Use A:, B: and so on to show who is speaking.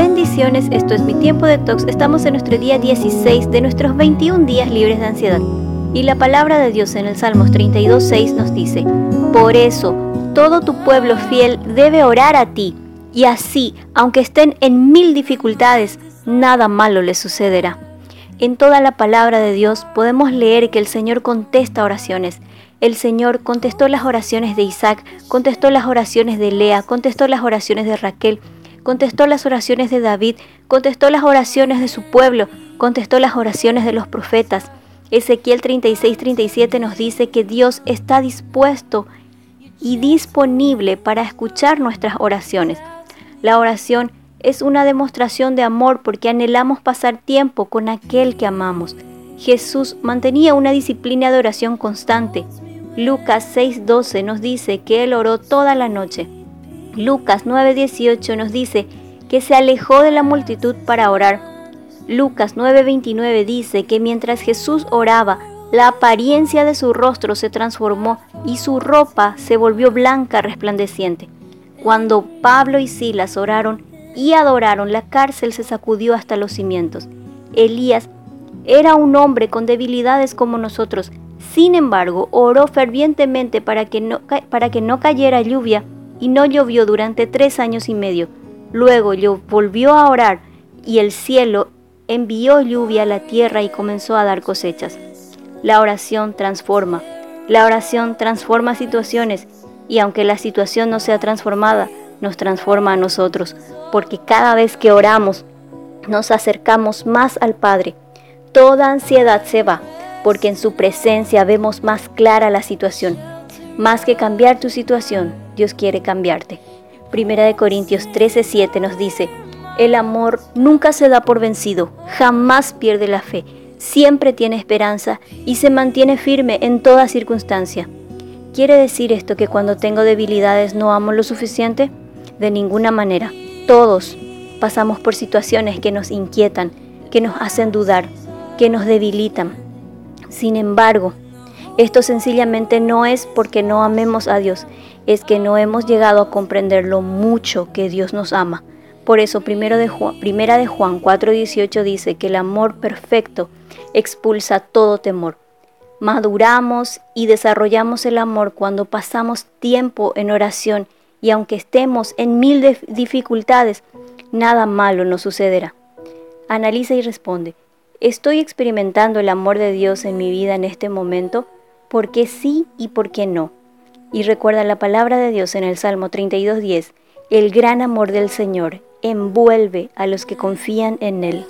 A: Bendiciones, esto es mi tiempo de tox. Estamos en nuestro día 16 de nuestros 21 días libres de ansiedad. Y la palabra de Dios en el Salmos 32.6 nos dice, Por eso, todo tu pueblo fiel debe orar a ti, y así, aunque estén en mil dificultades, nada malo les sucederá. En toda la palabra de Dios podemos leer que el Señor contesta oraciones. El Señor contestó las oraciones de Isaac, contestó las oraciones de Lea, contestó las oraciones de Raquel, contestó las oraciones de David, contestó las oraciones de su pueblo, contestó las oraciones de los profetas. Ezequiel 36-37 nos dice que Dios está dispuesto y disponible para escuchar nuestras oraciones. La oración es una demostración de amor porque anhelamos pasar tiempo con aquel que amamos. Jesús mantenía una disciplina de oración constante. Lucas 6:12 nos dice que él oró toda la noche. Lucas 9:18 nos dice que se alejó de la multitud para orar. Lucas 9:29 dice que mientras Jesús oraba, la apariencia de su rostro se transformó y su ropa se volvió blanca resplandeciente. Cuando Pablo y Silas oraron y adoraron, la cárcel se sacudió hasta los cimientos. Elías era un hombre con debilidades como nosotros. Sin embargo, oró fervientemente para que no, para que no cayera lluvia y no llovió durante tres años y medio. Luego volvió a orar y el cielo envió lluvia a la tierra y comenzó a dar cosechas. La oración transforma. La oración transforma situaciones y aunque la situación no sea transformada, nos transforma a nosotros, porque cada vez que oramos nos acercamos más al Padre. Toda ansiedad se va, porque en su presencia vemos más clara la situación. Más que cambiar tu situación, Dios quiere cambiarte. Primera de Corintios 13:7 nos dice, el amor nunca se da por vencido, jamás pierde la fe, siempre tiene esperanza y se mantiene firme en toda circunstancia. ¿Quiere decir esto que cuando tengo debilidades no amo lo suficiente? De ninguna manera. Todos pasamos por situaciones que nos inquietan, que nos hacen dudar, que nos debilitan. Sin embargo, esto sencillamente no es porque no amemos a Dios, es que no hemos llegado a comprender lo mucho que Dios nos ama. Por eso primero de Juan, primera de Juan 4:18 dice que el amor perfecto expulsa todo temor. Maduramos y desarrollamos el amor cuando pasamos tiempo en oración y aunque estemos en mil dificultades, nada malo nos sucederá. Analiza y responde, ¿estoy experimentando el amor de Dios en mi vida en este momento? ¿Por qué sí y por qué no? Y recuerda la palabra de Dios en el Salmo 32.10, el gran amor del Señor envuelve a los que confían en Él.